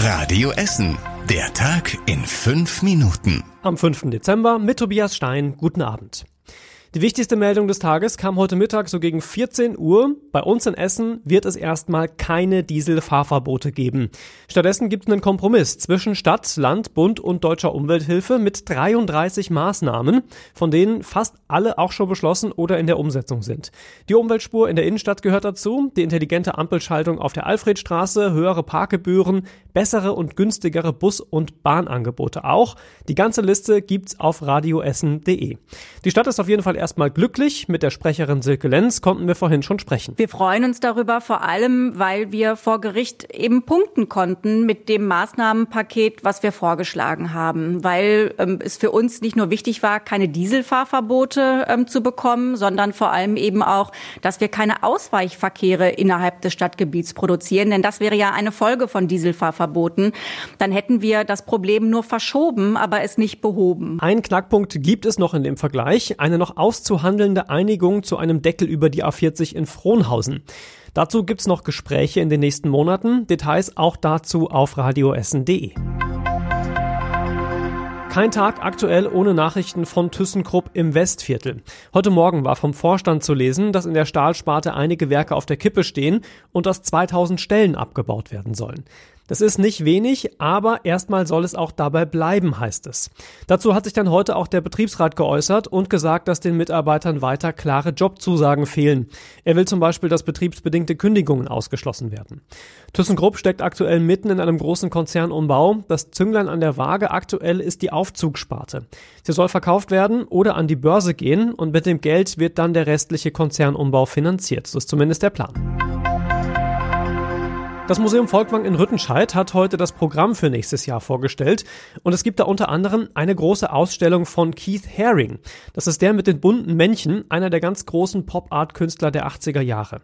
Radio Essen. Der Tag in fünf Minuten. Am 5. Dezember mit Tobias Stein. Guten Abend. Die wichtigste Meldung des Tages kam heute Mittag so gegen 14 Uhr. Bei uns in Essen wird es erstmal keine Dieselfahrverbote geben. Stattdessen gibt es einen Kompromiss zwischen Stadt, Land, Bund und deutscher Umwelthilfe mit 33 Maßnahmen, von denen fast alle auch schon beschlossen oder in der Umsetzung sind. Die Umweltspur in der Innenstadt gehört dazu, die intelligente Ampelschaltung auf der Alfredstraße, höhere Parkgebühren, bessere und günstigere Bus- und Bahnangebote auch. Die ganze Liste gibt's auf radioessen.de. Die Stadt ist auf jeden Fall erstmal glücklich. Mit der Sprecherin Silke Lenz konnten wir vorhin schon sprechen. Wir freuen uns darüber, vor allem, weil wir vor Gericht eben punkten konnten mit dem Maßnahmenpaket, was wir vorgeschlagen haben. Weil ähm, es für uns nicht nur wichtig war, keine Dieselfahrverbote ähm, zu bekommen, sondern vor allem eben auch, dass wir keine Ausweichverkehre innerhalb des Stadtgebiets produzieren. Denn das wäre ja eine Folge von Dieselfahrverboten. Dann hätten wir das Problem nur verschoben, aber es nicht behoben. Ein Knackpunkt gibt es noch in dem Vergleich. Eine noch auszuhandelnde Einigung zu einem Deckel über die A40 in Frohnhausen. Dazu gibt's noch Gespräche in den nächsten Monaten. Details auch dazu auf radioessen.de. Kein Tag aktuell ohne Nachrichten von ThyssenKrupp im Westviertel. Heute Morgen war vom Vorstand zu lesen, dass in der Stahlsparte einige Werke auf der Kippe stehen und dass 2000 Stellen abgebaut werden sollen. Das ist nicht wenig, aber erstmal soll es auch dabei bleiben, heißt es. Dazu hat sich dann heute auch der Betriebsrat geäußert und gesagt, dass den Mitarbeitern weiter klare Jobzusagen fehlen. Er will zum Beispiel, dass betriebsbedingte Kündigungen ausgeschlossen werden. ThyssenKrupp steckt aktuell mitten in einem großen Konzernumbau. Das Zünglein an der Waage aktuell ist die Aufzugsparte. Sie soll verkauft werden oder an die Börse gehen und mit dem Geld wird dann der restliche Konzernumbau finanziert. So ist zumindest der Plan. Das Museum Volkwang in Rüttenscheid hat heute das Programm für nächstes Jahr vorgestellt und es gibt da unter anderem eine große Ausstellung von Keith Haring. Das ist der mit den bunten Männchen, einer der ganz großen Pop-Art-Künstler der 80er Jahre.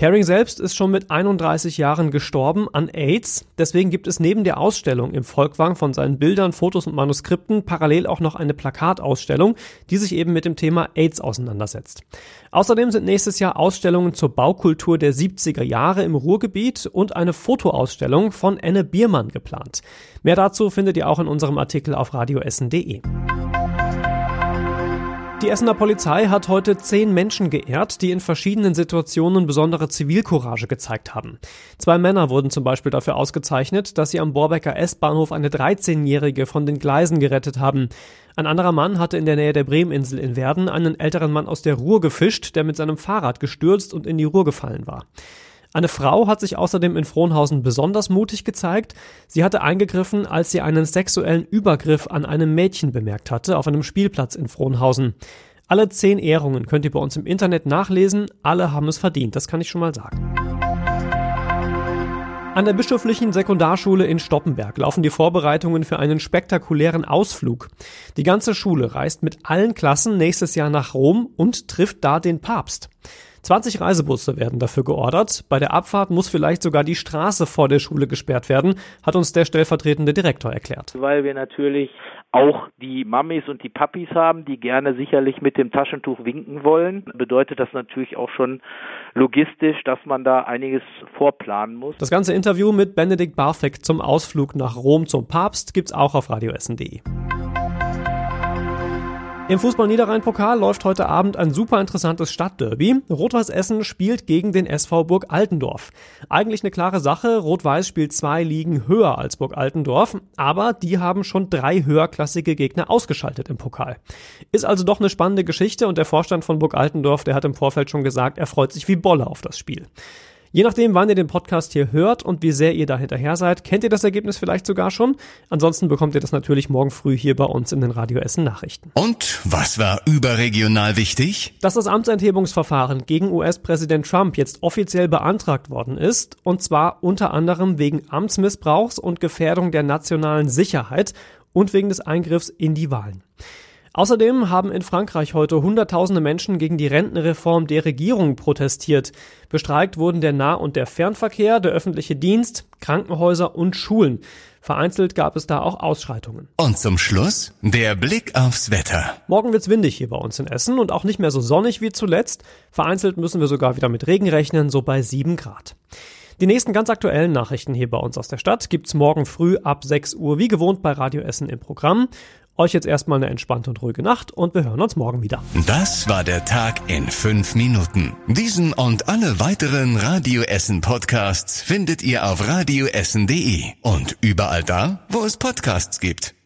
Herring selbst ist schon mit 31 Jahren gestorben an AIDS. Deswegen gibt es neben der Ausstellung im Volkwang von seinen Bildern, Fotos und Manuskripten parallel auch noch eine Plakatausstellung, die sich eben mit dem Thema AIDS auseinandersetzt. Außerdem sind nächstes Jahr Ausstellungen zur Baukultur der 70er Jahre im Ruhrgebiet und eine Fotoausstellung von Enne Biermann geplant. Mehr dazu findet ihr auch in unserem Artikel auf radioessen.de. Die Essener Polizei hat heute zehn Menschen geehrt, die in verschiedenen Situationen besondere Zivilcourage gezeigt haben. Zwei Männer wurden zum Beispiel dafür ausgezeichnet, dass sie am Borbecker S-Bahnhof eine 13-Jährige von den Gleisen gerettet haben. Ein anderer Mann hatte in der Nähe der Bremeninsel in Werden einen älteren Mann aus der Ruhr gefischt, der mit seinem Fahrrad gestürzt und in die Ruhr gefallen war. Eine Frau hat sich außerdem in Frohnhausen besonders mutig gezeigt. Sie hatte eingegriffen, als sie einen sexuellen Übergriff an einem Mädchen bemerkt hatte auf einem Spielplatz in Frohnhausen. Alle zehn Ehrungen könnt ihr bei uns im Internet nachlesen. Alle haben es verdient, das kann ich schon mal sagen. An der bischöflichen Sekundarschule in Stoppenberg laufen die Vorbereitungen für einen spektakulären Ausflug. Die ganze Schule reist mit allen Klassen nächstes Jahr nach Rom und trifft da den Papst. 20 Reisebusse werden dafür geordert. Bei der Abfahrt muss vielleicht sogar die Straße vor der Schule gesperrt werden, hat uns der stellvertretende Direktor erklärt. Weil wir natürlich auch die Mamis und die Papis haben, die gerne sicherlich mit dem Taschentuch winken wollen, bedeutet das natürlich auch schon logistisch, dass man da einiges vorplanen muss. Das ganze Interview mit Benedikt Barfek zum Ausflug nach Rom zum Papst gibt's auch auf radioessen.de. Im Fußball-Niederrhein-Pokal läuft heute Abend ein super interessantes Stadtderby. Rot-Weiß Essen spielt gegen den SV Burg Altendorf. Eigentlich eine klare Sache. Rot-Weiß spielt zwei Ligen höher als Burg Altendorf, aber die haben schon drei höherklassige Gegner ausgeschaltet im Pokal. Ist also doch eine spannende Geschichte und der Vorstand von Burg Altendorf, der hat im Vorfeld schon gesagt, er freut sich wie Bolle auf das Spiel. Je nachdem, wann ihr den Podcast hier hört und wie sehr ihr da hinterher seid, kennt ihr das Ergebnis vielleicht sogar schon. Ansonsten bekommt ihr das natürlich morgen früh hier bei uns in den Radio Essen Nachrichten. Und was war überregional wichtig? Dass das Amtsenthebungsverfahren gegen US-Präsident Trump jetzt offiziell beantragt worden ist, und zwar unter anderem wegen Amtsmissbrauchs und Gefährdung der nationalen Sicherheit und wegen des Eingriffs in die Wahlen. Außerdem haben in Frankreich heute Hunderttausende Menschen gegen die Rentenreform der Regierung protestiert. Bestreikt wurden der Nah- und der Fernverkehr, der öffentliche Dienst, Krankenhäuser und Schulen. Vereinzelt gab es da auch Ausschreitungen. Und zum Schluss der Blick aufs Wetter. Morgen wird's windig hier bei uns in Essen und auch nicht mehr so sonnig wie zuletzt. Vereinzelt müssen wir sogar wieder mit Regen rechnen, so bei sieben Grad. Die nächsten ganz aktuellen Nachrichten hier bei uns aus der Stadt gibt's morgen früh ab 6 Uhr, wie gewohnt bei Radio Essen im Programm. Euch jetzt erstmal eine entspannte und ruhige Nacht und wir hören uns morgen wieder. Das war der Tag in fünf Minuten. Diesen und alle weiteren Radio Essen Podcasts findet ihr auf radioessen.de und überall da, wo es Podcasts gibt.